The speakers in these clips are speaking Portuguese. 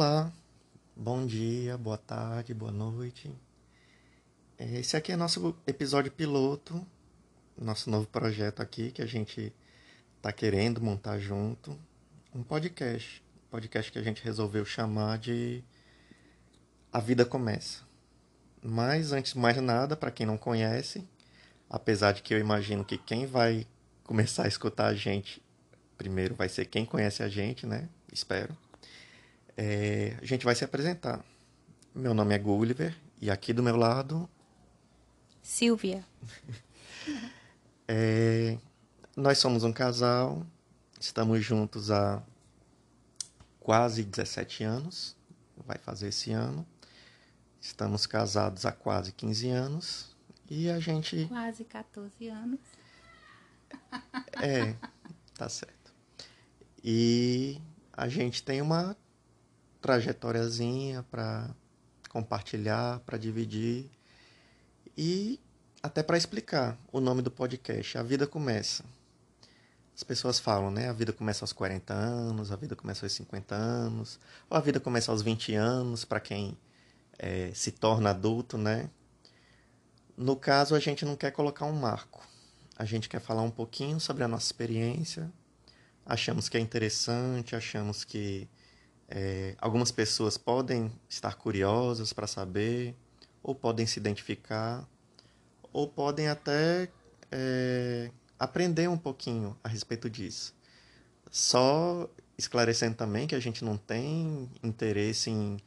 Olá, bom dia, boa tarde, boa noite. Esse aqui é nosso episódio piloto, nosso novo projeto aqui que a gente está querendo montar junto, um podcast, podcast que a gente resolveu chamar de A Vida Começa. Mas antes de mais nada, para quem não conhece, apesar de que eu imagino que quem vai começar a escutar a gente primeiro vai ser quem conhece a gente, né? Espero. É, a gente vai se apresentar. Meu nome é Gulliver e aqui do meu lado. Silvia. é, nós somos um casal, estamos juntos há quase 17 anos, vai fazer esse ano. Estamos casados há quase 15 anos e a gente. Quase 14 anos. É, tá certo. E a gente tem uma trajetóriazinha para compartilhar, para dividir e até para explicar o nome do podcast. A vida começa. As pessoas falam, né? A vida começa aos 40 anos, a vida começa aos 50 anos, ou a vida começa aos 20 anos, para quem é, se torna adulto, né? No caso, a gente não quer colocar um marco. A gente quer falar um pouquinho sobre a nossa experiência. Achamos que é interessante, achamos que é, algumas pessoas podem estar curiosas para saber, ou podem se identificar, ou podem até é, aprender um pouquinho a respeito disso. Só esclarecendo também que a gente não tem interesse em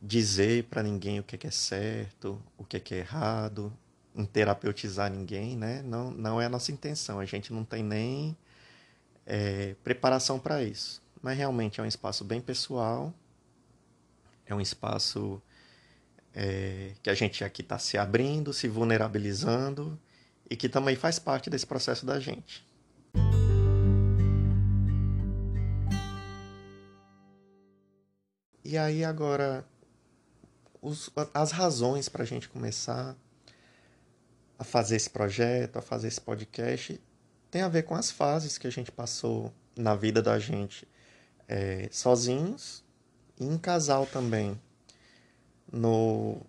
dizer para ninguém o que é, que é certo, o que é, que é errado, em terapeutizar ninguém, né? Não, não é a nossa intenção. A gente não tem nem é, preparação para isso mas realmente é um espaço bem pessoal, é um espaço é, que a gente aqui está se abrindo, se vulnerabilizando e que também faz parte desse processo da gente. E aí agora os, as razões para a gente começar a fazer esse projeto, a fazer esse podcast, tem a ver com as fases que a gente passou na vida da gente é, sozinhos e em casal também. No,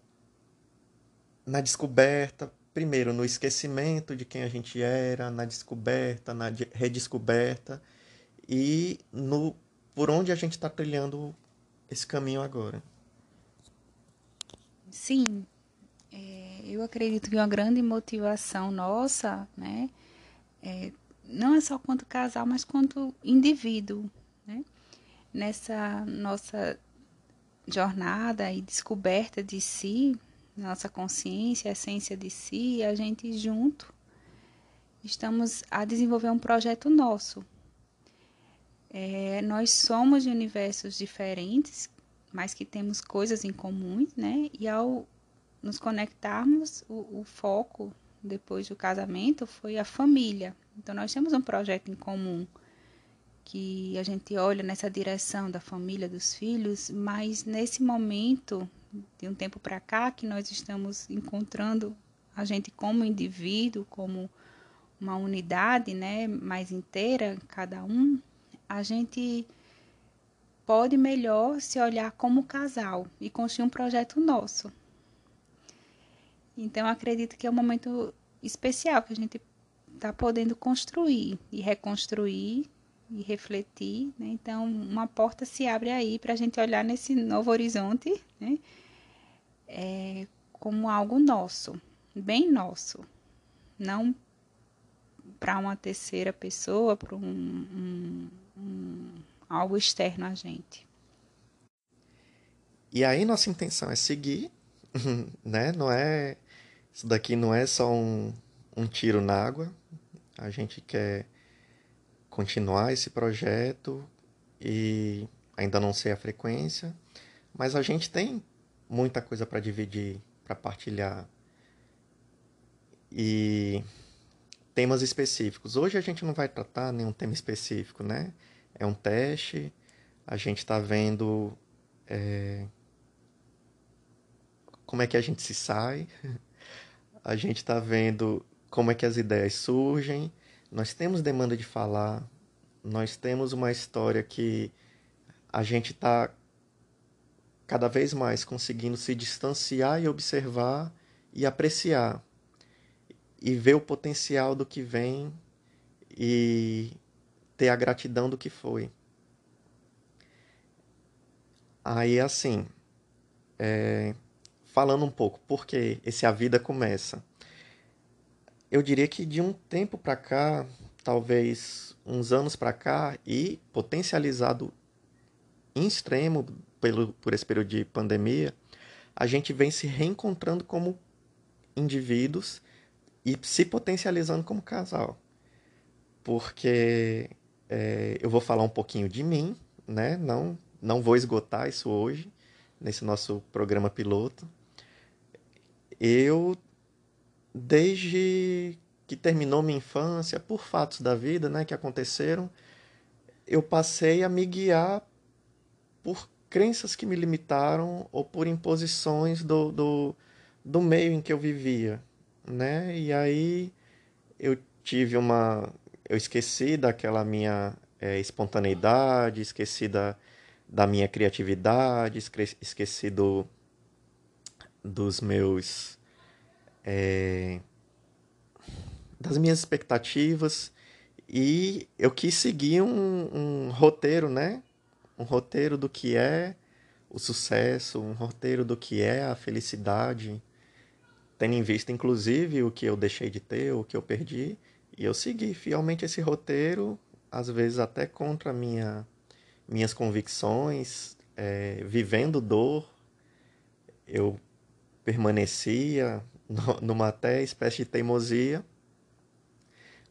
na descoberta, primeiro no esquecimento de quem a gente era, na descoberta, na redescoberta e no por onde a gente está trilhando esse caminho agora. Sim, é, eu acredito que uma grande motivação nossa, né, é, não é só quanto casal, mas quanto indivíduo, né? Nessa nossa jornada e descoberta de si, nossa consciência, essência de si, a gente junto estamos a desenvolver um projeto nosso. É, nós somos de universos diferentes, mas que temos coisas em comum, né? E ao nos conectarmos, o, o foco depois do casamento foi a família. Então nós temos um projeto em comum que a gente olha nessa direção da família, dos filhos, mas nesse momento, de um tempo para cá, que nós estamos encontrando a gente como indivíduo, como uma unidade, né, mais inteira, cada um, a gente pode melhor se olhar como casal e construir um projeto nosso. Então, acredito que é um momento especial que a gente está podendo construir e reconstruir e refletir. Né? Então, uma porta se abre aí para a gente olhar nesse novo horizonte né? é, como algo nosso, bem nosso, não para uma terceira pessoa, para um, um, um, algo externo a gente. E aí nossa intenção é seguir, né? Não é isso daqui não é só um, um tiro na água. A gente quer continuar esse projeto e ainda não sei a frequência, mas a gente tem muita coisa para dividir, para partilhar. E temas específicos. Hoje a gente não vai tratar nenhum tema específico, né? É um teste, a gente está vendo é, como é que a gente se sai, a gente está vendo como é que as ideias surgem nós temos demanda de falar, nós temos uma história que a gente está cada vez mais conseguindo se distanciar e observar e apreciar e ver o potencial do que vem e ter a gratidão do que foi. Aí, assim, é, falando um pouco, porque esse A Vida Começa. Eu diria que de um tempo para cá, talvez uns anos para cá, e potencializado em extremo pelo, por esse período de pandemia, a gente vem se reencontrando como indivíduos e se potencializando como casal. Porque é, eu vou falar um pouquinho de mim, né? Não, não vou esgotar isso hoje, nesse nosso programa piloto. Eu, desde que terminou minha infância, por fatos da vida né, que aconteceram, eu passei a me guiar por crenças que me limitaram ou por imposições do, do, do meio em que eu vivia, né? E aí eu tive uma... Eu esqueci daquela minha é, espontaneidade, esqueci da, da minha criatividade, esqueci do, dos meus... É, das minhas expectativas. E eu quis seguir um, um roteiro, né? um roteiro do que é o sucesso, um roteiro do que é a felicidade, tendo em vista inclusive o que eu deixei de ter, o que eu perdi, e eu segui fielmente esse roteiro, às vezes até contra minha, minhas convicções, é, vivendo dor, eu permanecia numa até espécie de teimosia,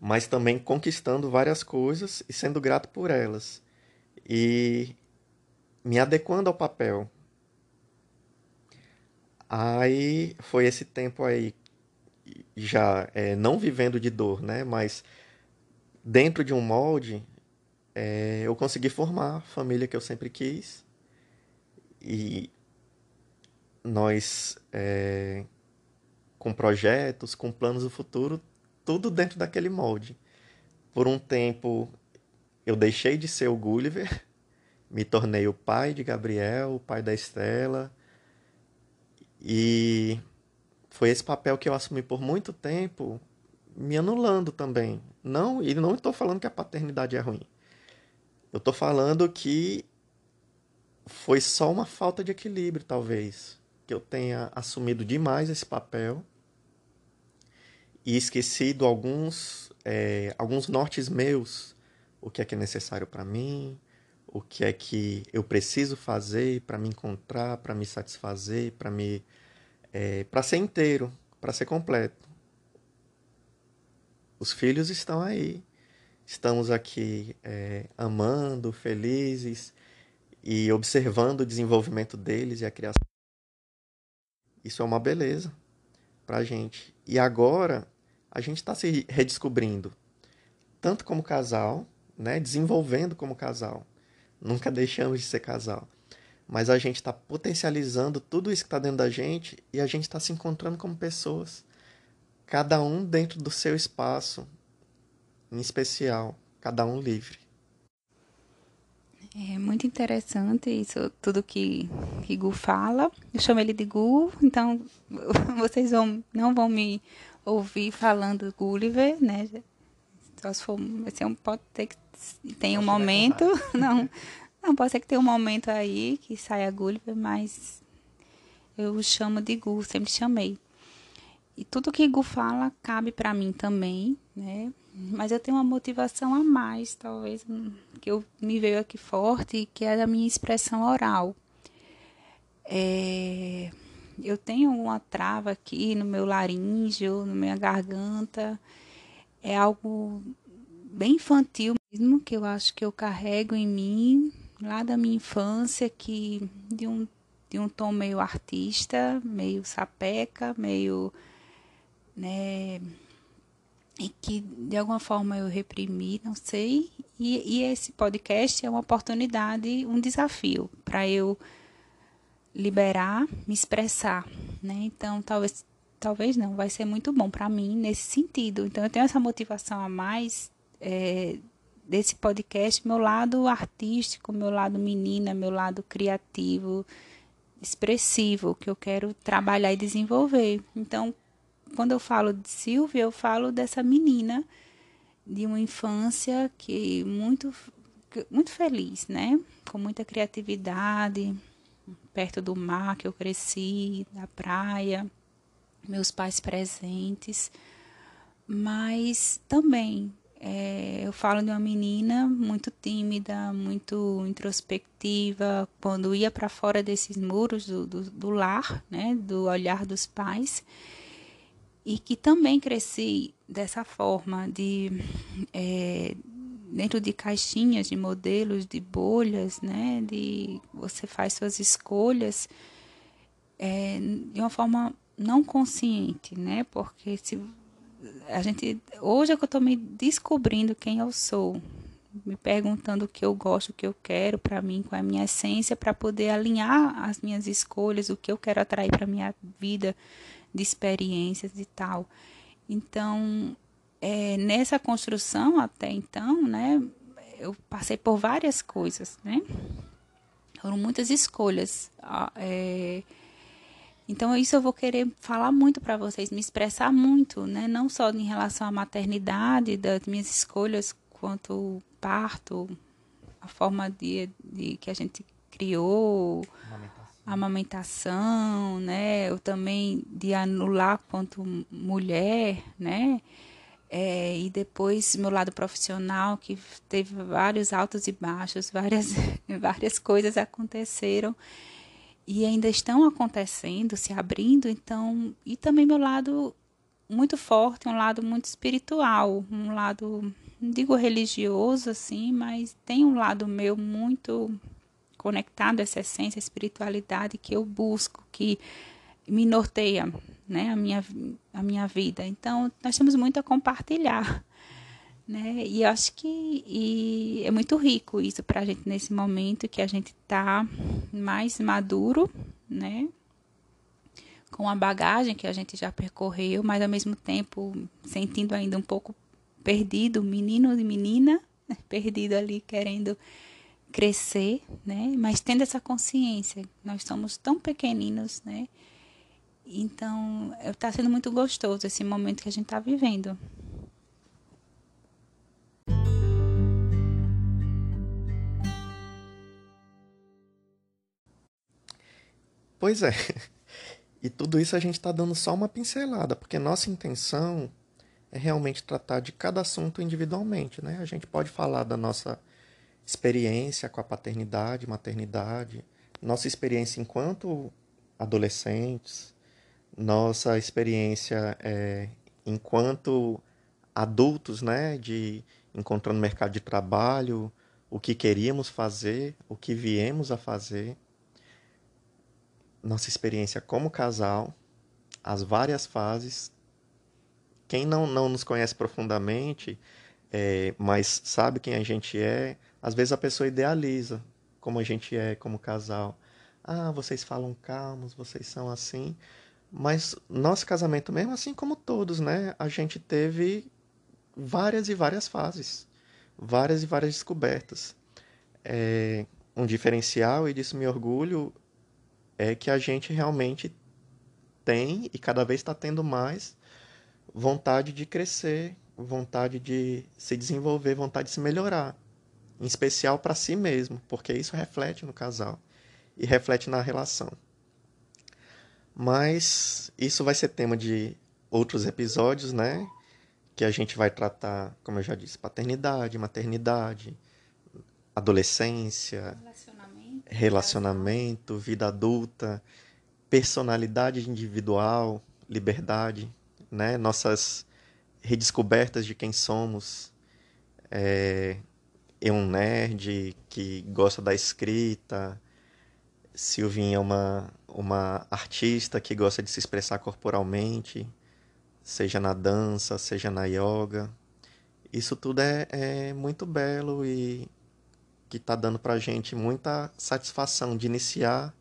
mas também conquistando várias coisas e sendo grato por elas e me adequando ao papel. Aí foi esse tempo aí, já é, não vivendo de dor, né? Mas dentro de um molde, é, eu consegui formar a família que eu sempre quis. E nós, é, com projetos, com planos do futuro, tudo dentro daquele molde. Por um tempo eu deixei de ser o Gulliver, me tornei o pai de Gabriel, o pai da Estela. E foi esse papel que eu assumi por muito tempo, me anulando também. Não, e não estou falando que a paternidade é ruim. Eu estou falando que foi só uma falta de equilíbrio, talvez, que eu tenha assumido demais esse papel e esquecido alguns é, alguns nortes meus o que é que é necessário para mim, o que é que eu preciso fazer para me encontrar, para me satisfazer, para me é, para ser inteiro, para ser completo. Os filhos estão aí, estamos aqui é, amando, felizes e observando o desenvolvimento deles e a criação. Isso é uma beleza para gente. E agora a gente está se redescobrindo, tanto como casal, né, desenvolvendo como casal. Nunca deixamos de ser casal. Mas a gente está potencializando tudo isso que está dentro da gente e a gente está se encontrando como pessoas. Cada um dentro do seu espaço, em especial, cada um livre. É muito interessante isso, tudo que, que Gu fala. Eu chamo ele de Gu, então vocês vão, não vão me ouvir falando Gulliver, né? Só se for, um, pode ter que tem um momento, não, não, pode ser que tenha um momento aí que saia Gulliver, mas eu chamo de Gu, sempre chamei. E tudo que Gu fala cabe para mim também, né? Mas eu tenho uma motivação a mais, talvez, hum, que eu me veio aqui forte, que é a minha expressão oral. É, eu tenho uma trava aqui no meu laríngeo, na minha garganta. É algo bem infantil mesmo, que eu acho que eu carrego em mim, lá da minha infância, que de um, de um tom meio artista, meio sapeca, meio. né? E que de alguma forma eu reprimi, não sei. E, e esse podcast é uma oportunidade, um desafio para eu liberar, me expressar, né? Então, talvez talvez não, vai ser muito bom para mim nesse sentido. Então, eu tenho essa motivação a mais é, desse podcast, meu lado artístico, meu lado menina, meu lado criativo, expressivo que eu quero trabalhar e desenvolver. Então, quando eu falo de Silvia, eu falo dessa menina de uma infância que muito muito feliz, né? Com muita criatividade, perto do mar que eu cresci, da praia, meus pais presentes, mas também é, eu falo de uma menina muito tímida, muito introspectiva, quando ia para fora desses muros do, do, do, lar, né, do olhar dos pais, e que também cresci dessa forma, de é, dentro de caixinhas, de modelos, de bolhas, né, de você faz suas escolhas é, de uma forma não consciente, né, porque se a gente hoje é que eu estou me descobrindo quem eu sou, me perguntando o que eu gosto, o que eu quero para mim, com a minha essência, para poder alinhar as minhas escolhas, o que eu quero atrair para minha vida de experiências e tal. Então, é, nessa construção até então, né, eu passei por várias coisas, né? Foram muitas escolhas. É, então, isso eu vou querer falar muito para vocês, me expressar muito, né? Não só em relação à maternidade, das minhas escolhas quanto parto, a forma de, de que a gente criou, amamentação, né? Eu também de anular quanto mulher, né? É, e depois meu lado profissional, que teve vários altos e baixos, várias, várias coisas aconteceram e ainda estão acontecendo, se abrindo, então, e também meu lado muito forte, um lado muito espiritual, um lado, não digo religioso assim, mas tem um lado meu muito conectado a essa essência, a espiritualidade que eu busco, que me norteia, né, a minha a minha vida. Então, nós temos muito a compartilhar né? E acho que é muito rico isso para a gente nesse momento que a gente está mais maduro, né? Com a bagagem que a gente já percorreu, mas ao mesmo tempo sentindo ainda um pouco perdido, menino e menina, né? perdido ali querendo crescer, né? Mas tendo essa consciência, nós somos tão pequeninos, né? Então, está sendo muito gostoso esse momento que a gente está vivendo. Pois é. E tudo isso a gente está dando só uma pincelada, porque nossa intenção é realmente tratar de cada assunto individualmente, né? A gente pode falar da nossa experiência com a paternidade, maternidade, nossa experiência enquanto adolescentes, nossa experiência é, enquanto adultos, né? De encontrando mercado de trabalho, o que queríamos fazer, o que viemos a fazer nossa experiência como casal, as várias fases. Quem não, não nos conhece profundamente, é, mas sabe quem a gente é, às vezes a pessoa idealiza como a gente é como casal. Ah, vocês falam calmos, vocês são assim. Mas nosso casamento, mesmo assim como todos, né? A gente teve várias e várias fases, várias e várias descobertas. É, um diferencial, e disso me orgulho, é que a gente realmente tem e cada vez está tendo mais vontade de crescer, vontade de se desenvolver, vontade de se melhorar, em especial para si mesmo, porque isso reflete no casal e reflete na relação. Mas isso vai ser tema de outros episódios, né? Que a gente vai tratar, como eu já disse, paternidade, maternidade, adolescência, relacionamento, vida adulta, personalidade individual, liberdade, né? Nossas redescobertas de quem somos. É, eu um nerd que gosta da escrita, Silvinha é uma, uma artista que gosta de se expressar corporalmente, seja na dança, seja na yoga. Isso tudo é, é muito belo e que está dando para a gente muita satisfação de iniciar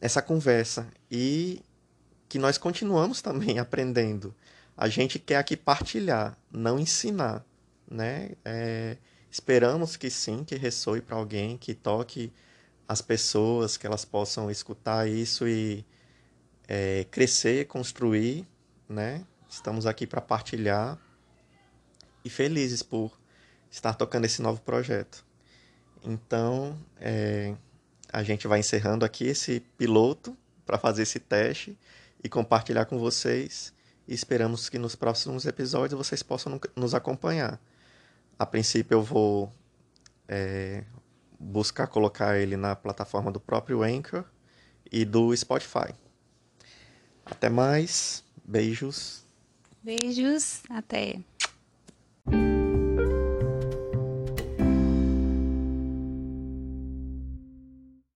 essa conversa e que nós continuamos também aprendendo. A gente quer aqui partilhar, não ensinar, né? É, esperamos que sim, que ressoe para alguém, que toque as pessoas, que elas possam escutar isso e é, crescer, construir, né? Estamos aqui para partilhar e felizes por estar tocando esse novo projeto. Então, é, a gente vai encerrando aqui esse piloto para fazer esse teste e compartilhar com vocês. E esperamos que nos próximos episódios vocês possam nos acompanhar. A princípio, eu vou é, buscar colocar ele na plataforma do próprio Anchor e do Spotify. Até mais. Beijos. Beijos. Até.